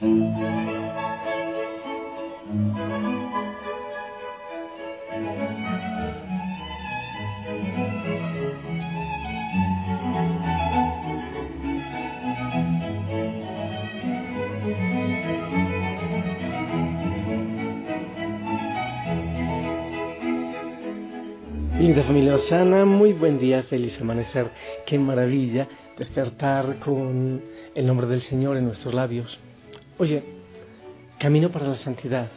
Linda familia Osana, muy buen día, feliz amanecer. Qué maravilla despertar con el nombre del Señor en nuestros labios. Oye, camino para la santidad,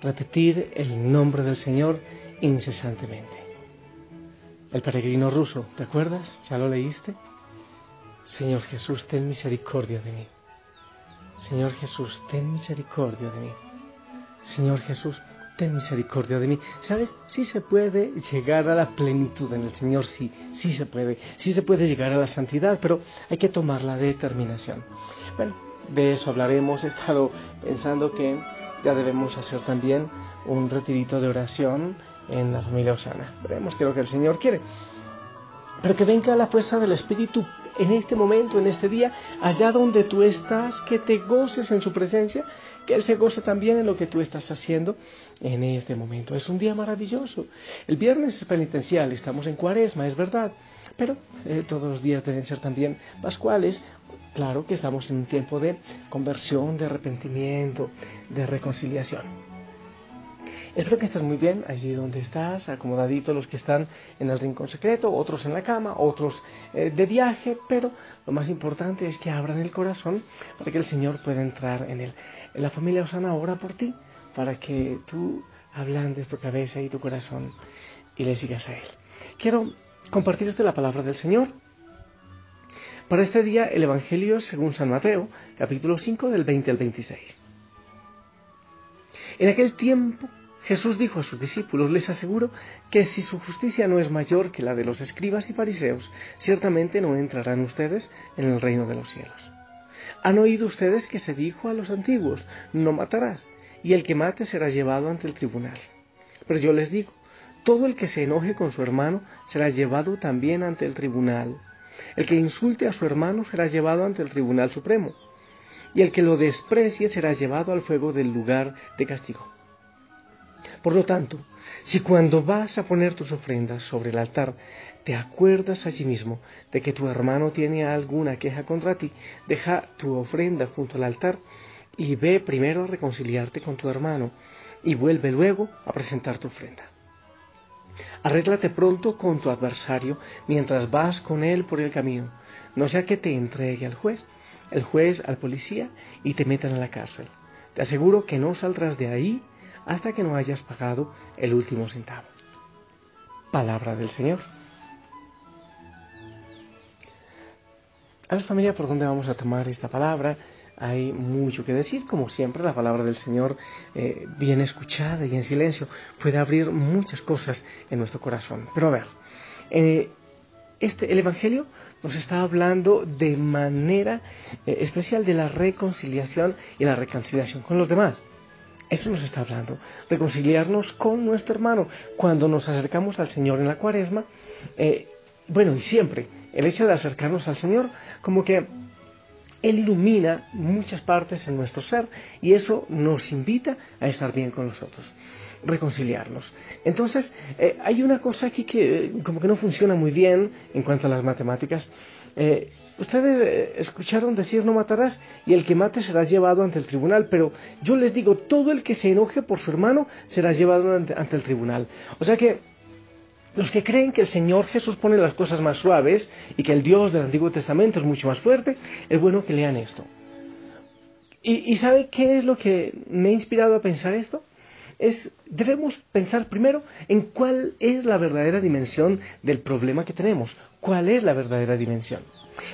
repetir el nombre del Señor incesantemente. El peregrino ruso, ¿te acuerdas? ¿Ya lo leíste? Señor Jesús, ten misericordia de mí. Señor Jesús, ten misericordia de mí. Señor Jesús, ten misericordia de mí. ¿Sabes? Sí se puede llegar a la plenitud en el Señor, sí, sí se puede. Sí se puede llegar a la santidad, pero hay que tomar la determinación. Bueno, de eso hablaremos. He estado pensando que ya debemos hacer también un retirito de oración en la familia Osana. Veremos qué es lo que el Señor quiere. Pero que venga la fuerza del Espíritu en este momento, en este día, allá donde tú estás, que te goces en su presencia, que Él se goce también en lo que tú estás haciendo en este momento. Es un día maravilloso. El viernes es penitencial, estamos en cuaresma, es verdad, pero eh, todos los días deben ser también pascuales. Claro que estamos en un tiempo de conversión, de arrepentimiento, de reconciliación. Espero que estés muy bien allí donde estás, acomodadito los que están en el rincón secreto, otros en la cama, otros eh, de viaje, pero lo más importante es que abran el corazón para que el Señor pueda entrar en él. La familia Osana ora por ti para que tú ablandes tu cabeza y tu corazón y le sigas a Él. Quiero compartirte la palabra del Señor. Para este día el Evangelio según San Mateo, capítulo 5 del 20 al 26. En aquel tiempo Jesús dijo a sus discípulos, les aseguro que si su justicia no es mayor que la de los escribas y fariseos, ciertamente no entrarán ustedes en el reino de los cielos. Han oído ustedes que se dijo a los antiguos, no matarás, y el que mate será llevado ante el tribunal. Pero yo les digo, todo el que se enoje con su hermano será llevado también ante el tribunal. El que insulte a su hermano será llevado ante el tribunal supremo. Y el que lo desprecie será llevado al fuego del lugar de castigo. Por lo tanto, si cuando vas a poner tus ofrendas sobre el altar te acuerdas allí mismo de que tu hermano tiene alguna queja contra ti, deja tu ofrenda junto al altar y ve primero a reconciliarte con tu hermano y vuelve luego a presentar tu ofrenda. Arréglate pronto con tu adversario mientras vas con él por el camino, no sea que te entregue al juez, el juez al policía y te metan a la cárcel. Te aseguro que no saldrás de ahí hasta que no hayas pagado el último centavo. Palabra del Señor. A ver familia, ¿por dónde vamos a tomar esta palabra? Hay mucho que decir, como siempre, la palabra del Señor, eh, bien escuchada y en silencio, puede abrir muchas cosas en nuestro corazón. Pero a ver, eh, este, el Evangelio nos está hablando de manera eh, especial de la reconciliación y la reconciliación con los demás. Eso nos está hablando, reconciliarnos con nuestro hermano. Cuando nos acercamos al Señor en la cuaresma, eh, bueno, y siempre, el hecho de acercarnos al Señor, como que Él ilumina muchas partes en nuestro ser y eso nos invita a estar bien con nosotros, reconciliarnos. Entonces, eh, hay una cosa aquí que eh, como que no funciona muy bien en cuanto a las matemáticas. Ustedes eh, escucharon decir no matarás y el que mate será llevado ante el tribunal, pero yo les digo, todo el que se enoje por su hermano será llevado ante, el tribunal. O sea que los que creen que el Señor Jesús pone las cosas más suaves y que el Dios del Antiguo Testamento es mucho más fuerte, es bueno que lean esto. ¿Y, sabe qué es lo que me ha inspirado a pensar esto? Es, debemos pensar primero en cuál es la verdadera dimensión del problema que tenemos, cuál es la verdadera dimensión.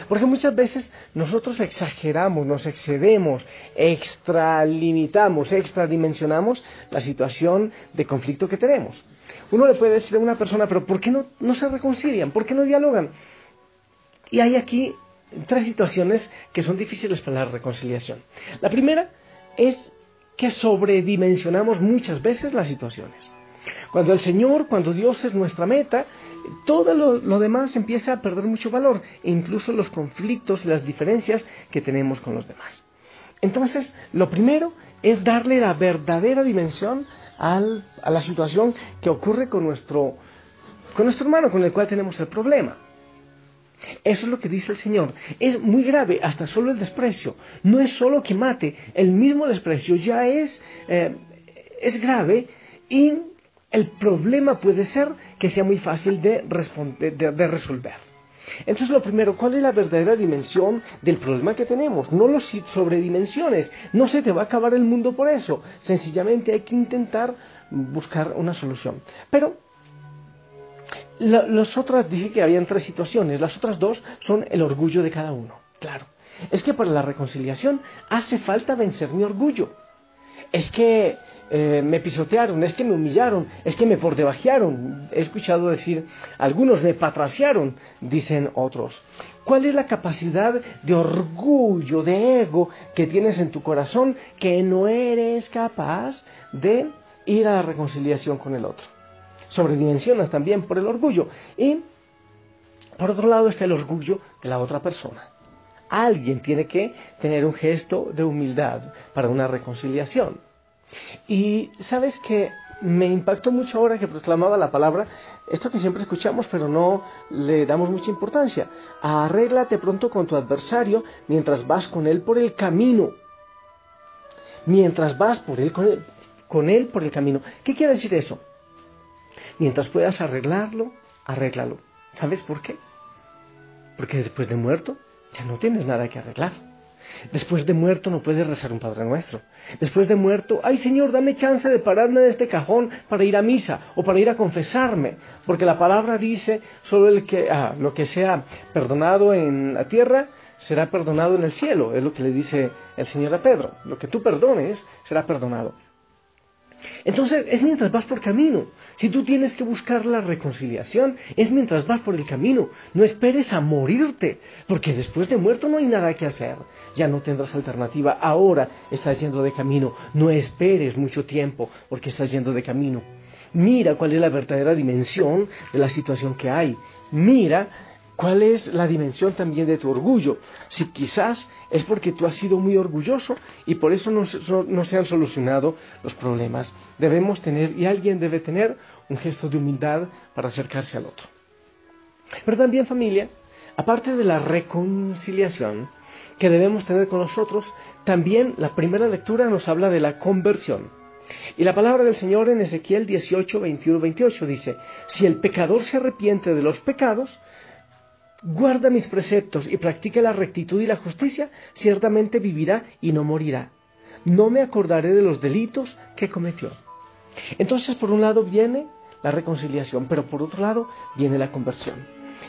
Porque muchas veces nosotros exageramos, nos excedemos, extralimitamos, extradimensionamos la situación de conflicto que tenemos. Uno le puede decir a una persona, pero ¿por qué no, no se reconcilian? ¿Por qué no dialogan? Y hay aquí tres situaciones que son difíciles para la reconciliación. La primera es que sobredimensionamos muchas veces las situaciones. Cuando el Señor, cuando Dios es nuestra meta, todo lo, demás empieza a perder mucho valor, e incluso los conflictos y las diferencias que tenemos con los demás. Entonces, lo primero es darle la verdadera dimensión a la situación que ocurre con nuestro, con nuestro hermano con el cual tenemos el problema. Eso es lo que dice el Señor. Es muy grave, hasta solo el desprecio. No es solo que mate, el mismo desprecio ya es, eh, es grave y el problema puede ser que sea muy fácil de, de, resolver. Entonces, lo primero, ¿cuál es la verdadera dimensión del problema que tenemos? No los sobredimensiones. No se te va a acabar el mundo por eso. Sencillamente hay que intentar buscar una solución. Pero las otras, dije que habían tres situaciones, las otras dos son el orgullo de cada uno. Claro, es que para la reconciliación hace falta vencer mi orgullo. Es que eh, me pisotearon, es que me humillaron, es que me pordebajearon. He escuchado decir, algunos me patraciaron, dicen otros. ¿Cuál es la capacidad de orgullo, de ego que tienes en tu corazón que no eres capaz de ir a la reconciliación con el otro? sobredimensionas también por el orgullo. Y por otro lado está el orgullo de la otra persona. Alguien tiene que tener un gesto de humildad para una reconciliación. Y sabes que me impactó mucho ahora que proclamaba la palabra, esto que siempre escuchamos pero no le damos mucha importancia. Arréglate pronto con tu adversario mientras vas con él por el camino. Mientras vas por él, con él, con él por el camino. ¿Qué quiere decir eso? Mientras puedas arreglarlo, arréglalo. ¿Sabes por qué? Porque después de muerto ya no tienes nada que arreglar. Después de muerto no puedes rezar un Padre Nuestro. Después de muerto, ay Señor, dame chance de pararme de este cajón para ir a misa o para ir a confesarme. Porque la palabra dice, solo el que, ah, lo que sea perdonado en la tierra será perdonado en el cielo. Es lo que le dice el Señor a Pedro. Lo que tú perdones será perdonado. Entonces es mientras vas por camino. Si tú tienes que buscar la reconciliación, es mientras vas por el camino. No esperes a morirte, porque después de muerto no hay nada que hacer. Ya no tendrás alternativa. Ahora estás yendo de camino. No esperes mucho tiempo, porque estás yendo de camino. Mira cuál es la verdadera dimensión de la situación que hay. Mira ¿Cuál es la dimensión también de tu orgullo? Si quizás es porque tú has sido muy orgulloso y por eso no, se han solucionado los problemas. Debemos tener, y alguien debe tener, un gesto de humildad para acercarse al otro. Pero también familia, aparte de la reconciliación que debemos tener con nosotros, también la primera lectura nos habla de la conversión. Y la palabra del Señor en Ezequiel 18, 21, 28 dice, si el pecador se arrepiente de los pecados, guarda mis preceptos y practique la rectitud y la justicia, ciertamente vivirá y no morirá. No me acordaré de los delitos que cometió. Entonces, por un lado viene la reconciliación, pero por otro lado viene la conversión.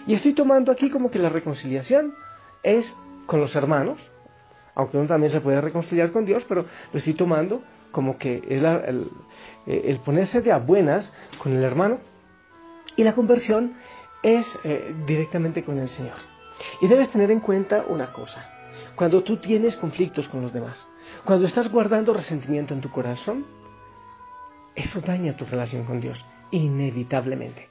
Y estoy tomando aquí como que la reconciliación es con los hermanos, aunque uno también se puede reconciliar con Dios, pero lo estoy tomando como que es el, el ponerse de a buenas con el hermano. Y la conversión es eh, directamente con el Señor. Y debes tener en cuenta una cosa. Cuando tú tienes conflictos con los demás, cuando estás guardando resentimiento en tu corazón, eso daña tu relación con Dios, inevitablemente.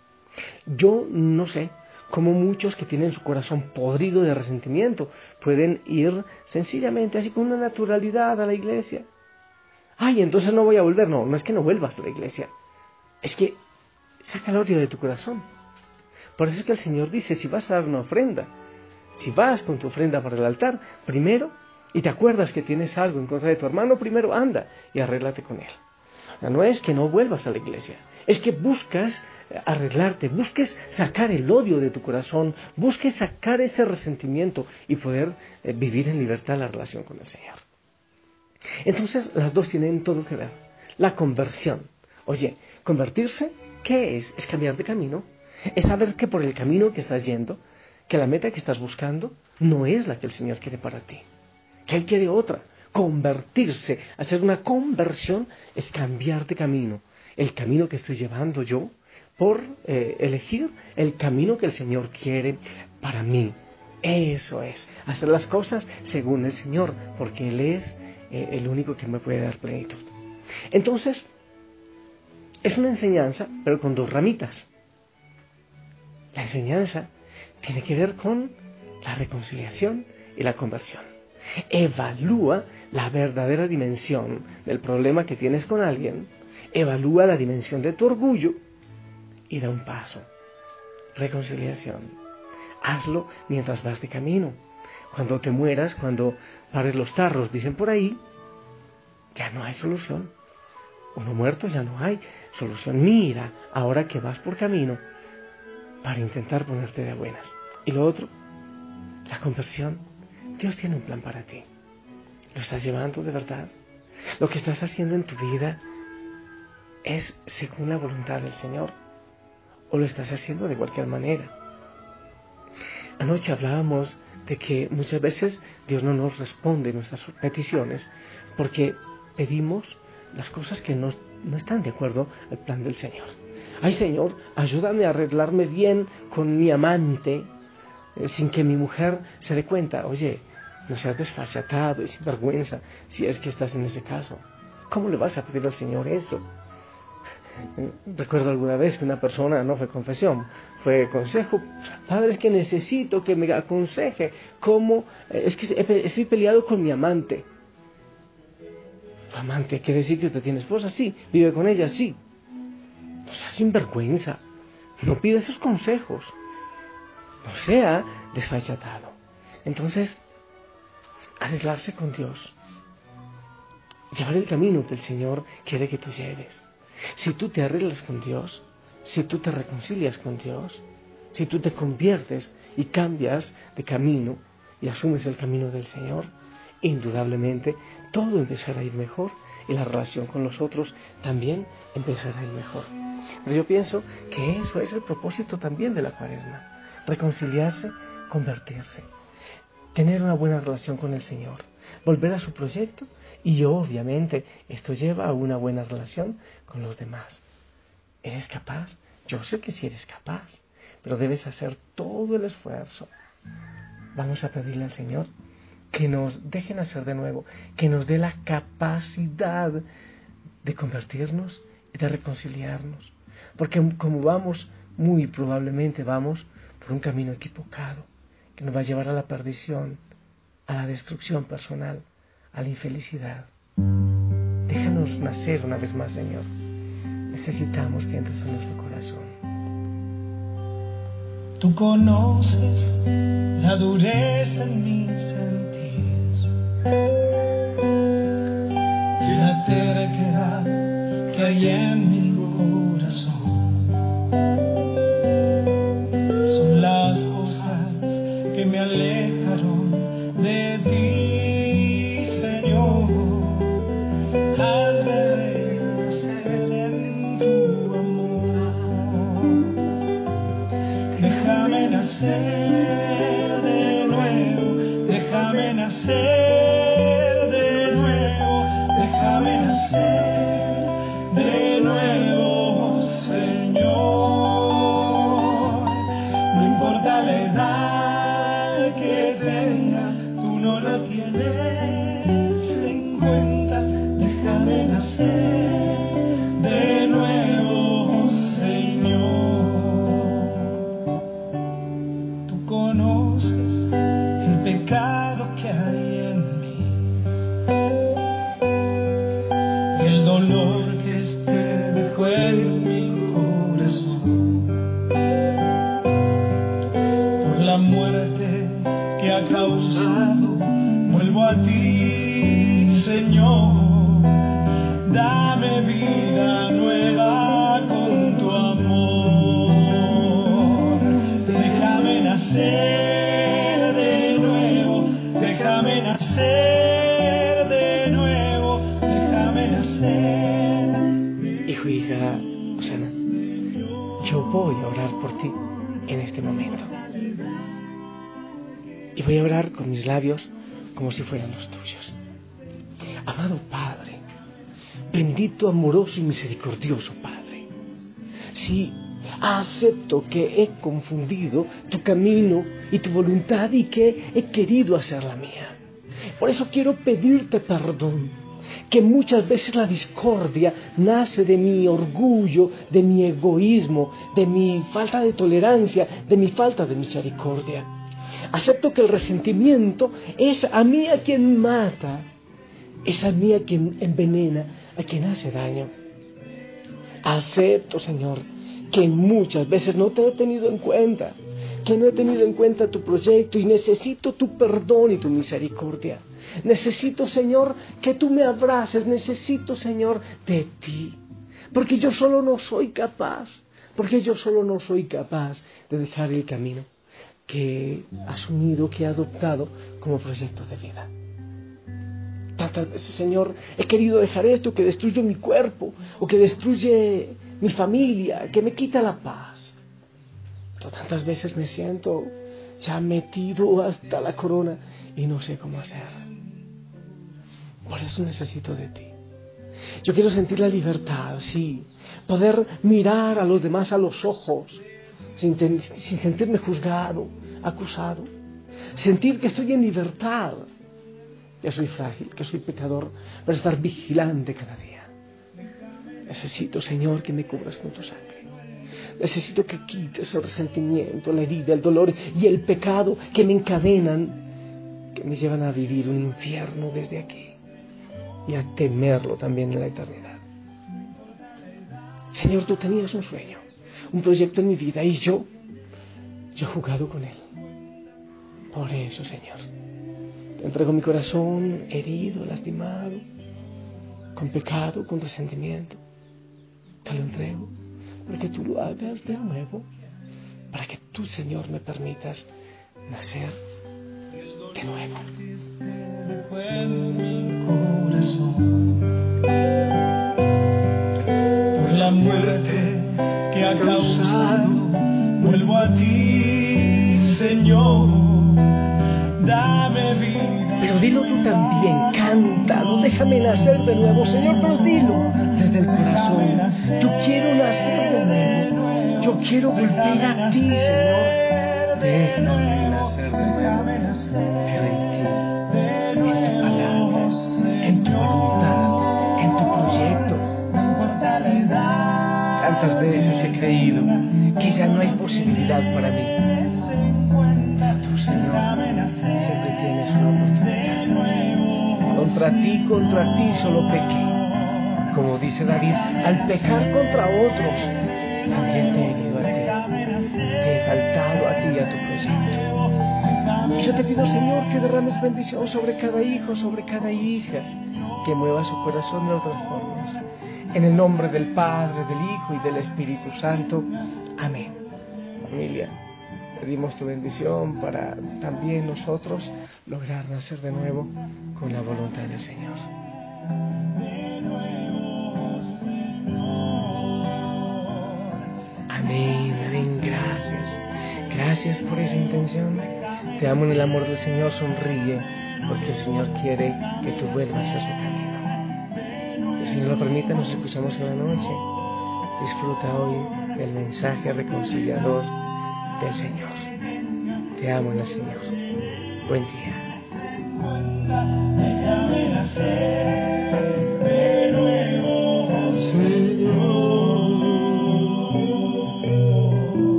Yo no sé cómo muchos que tienen su corazón podrido de resentimiento pueden ir sencillamente así con una naturalidad a la iglesia. Ay, entonces no voy a volver. No, no es que no vuelvas a la iglesia. Es que saca el odio de tu corazón. Por eso es que el Señor dice, si vas a dar una ofrenda, si vas con tu ofrenda para el altar, primero, y te acuerdas que tienes algo en contra de tu hermano, primero anda y arréglate con él. No es que no vuelvas a la iglesia, es que buscas arreglarte, busques sacar el odio de tu corazón, busques sacar ese resentimiento y poder eh, vivir en libertad la relación con el Señor. Entonces, las dos tienen todo que ver. La conversión. Oye, convertirse, ¿qué es? Es cambiar de camino es saber que por el camino que estás yendo, que la meta que estás buscando no es la que el Señor quiere para ti, que Él quiere otra. Convertirse, hacer una conversión es cambiar de camino. El camino que estoy llevando yo por eh, elegir el camino que el Señor quiere para mí. Eso es, hacer las cosas según el Señor, porque Él es eh, el único que me puede dar plenitud. Entonces, es una enseñanza, pero con dos ramitas. La enseñanza tiene que ver con la reconciliación y la conversión. Evalúa la verdadera dimensión del problema que tienes con alguien. Evalúa la dimensión de tu orgullo y da un paso. Reconciliación. Hazlo mientras vas de camino. Cuando te mueras, cuando pares los tarros, dicen por ahí, ya no hay solución. Uno muerto ya no hay solución. Mira, ahora que vas por camino, para intentar ponerte de buenas. Y lo otro, la conversión. Dios tiene un plan para ti. ¿Lo estás llevando de verdad? Lo que estás haciendo en tu vida es según la voluntad del Señor. ¿O lo estás haciendo de cualquier manera? Anoche hablábamos de que muchas veces Dios no nos responde nuestras peticiones porque pedimos las cosas que no, no están de acuerdo al plan del Señor. Ay Señor, ayúdame a arreglarme bien con mi amante eh, sin que mi mujer se dé cuenta. Oye, no seas desfachatado y sin vergüenza si es que estás en ese caso. ¿Cómo le vas a pedir al Señor eso? Recuerdo alguna vez que una persona, no fue confesión, fue consejo, padre, es que necesito que me aconseje cómo, eh, es que estoy peleado con mi amante. ¿Tu amante quiere decir que te tiene esposa? Sí. ¿Vive con ella? Sí sin vergüenza. No pide esos consejos. No sea desfachatado. Entonces, arreglarse con Dios. Llevar el camino que el Señor quiere que tú lleves. Si tú te arreglas con Dios, si tú te reconcilias con Dios, si tú te conviertes y cambias de camino y asumes el camino del Señor, indudablemente todo empezará a ir mejor y la relación con los otros también empezará a ir mejor. Pero yo pienso que eso es el propósito también de la cuaresma, reconciliarse, convertirse, tener una buena relación con el Señor, volver a su proyecto y obviamente esto lleva a una buena relación con los demás. ¿Eres capaz? Yo sé que sí eres capaz, pero debes hacer todo el esfuerzo. Vamos a pedirle al Señor que nos dejen hacer de nuevo, que nos dé la capacidad de convertirnos y de reconciliarnos. Porque como vamos, muy probablemente vamos por un camino equivocado, que nos va a llevar a la perdición, a la destrucción personal, a la infelicidad. Déjanos nacer una vez más, Señor. Necesitamos que entres en nuestro corazón. Tú conoces la dureza en mi y la terquedad que hay en mi No lo tiene. Voy a orar por ti en este momento. Y voy a orar con mis labios como si fueran los tuyos. Amado Padre, bendito, amoroso y misericordioso Padre, si acepto que he confundido tu camino y tu voluntad y que he querido hacer la mía. Por eso quiero pedirte perdón que muchas veces la discordia nace de mi orgullo, de mi egoísmo, de mi falta de tolerancia, de mi falta de misericordia. Acepto que el resentimiento es a mí a quien mata, es a mí a quien envenena, a quien hace daño. Acepto, Señor, que muchas veces no te he tenido en cuenta, que no he tenido en cuenta tu proyecto y necesito tu perdón y tu misericordia. Necesito, Señor, que tú me abraces, necesito, Señor, de ti, porque yo solo no soy capaz, porque yo solo no soy capaz de dejar el camino que he asumido, que he adoptado como proyecto de vida. Tantas veces, Señor, he querido dejar esto que destruye mi cuerpo o que destruye mi familia, que me quita la paz. Pero tantas veces me siento ya metido hasta la corona y no sé cómo hacer. Por eso necesito de ti. Yo quiero sentir la libertad, sí, poder mirar a los demás a los ojos, sin, sentirme juzgado, acusado, sentir que estoy en libertad que soy frágil, que soy pecador, para estar vigilante cada día. Necesito, Señor, que me cubras con tu sangre. Necesito que quites el resentimiento, la herida, el dolor y el pecado que me encadenan, que me llevan a vivir un infierno desde aquí y a temerlo también en la eternidad. Señor, tú tenías un sueño, un proyecto en mi vida y yo, yo he jugado con él. Por eso, Señor, te entrego mi corazón herido, lastimado, con pecado, con resentimiento. Te lo entrego para que tú lo hagas de nuevo, para que tú, Señor, me permitas nacer de nuevo. Por la muerte que ha causado, vuelvo a ti, Señor. Dame vida pero dilo tú también, canta, no déjame nacer de nuevo, Señor, pero dilo desde el corazón. Yo quiero nacer yo quiero volver a ti, Señor. Déjame nacer de nuevo, pero en ti, en tu palabra, en tu voluntad, en tu proyecto. Tantas veces he creído que ya no hay posibilidad para mí. Pero tú, Señor, siempre tienes una oportunidad. Contra ti, contra ti solo pequé. Como dice David, al pecar contra otros, también te he herido a ti. Te he faltado a ti y a tu proyecto. Y yo te pido, Señor, que derrames bendición sobre cada hijo, sobre cada hija, que mueva su corazón de otras formas. En el nombre del Padre, del Hijo y del Espíritu Santo. Amén. Familia, pedimos tu bendición para también nosotros lograr nacer de nuevo con la voluntad del Señor. Amén, amén, gracias. Gracias por esa intención. Te amo en el amor del Señor, sonríe, porque el Señor quiere que tú vuelvas a su camino. Si el Señor lo permite, nos escuchamos en la noche. Disfruta hoy del mensaje reconciliador del Señor. Te amo en el Señor. Buen día.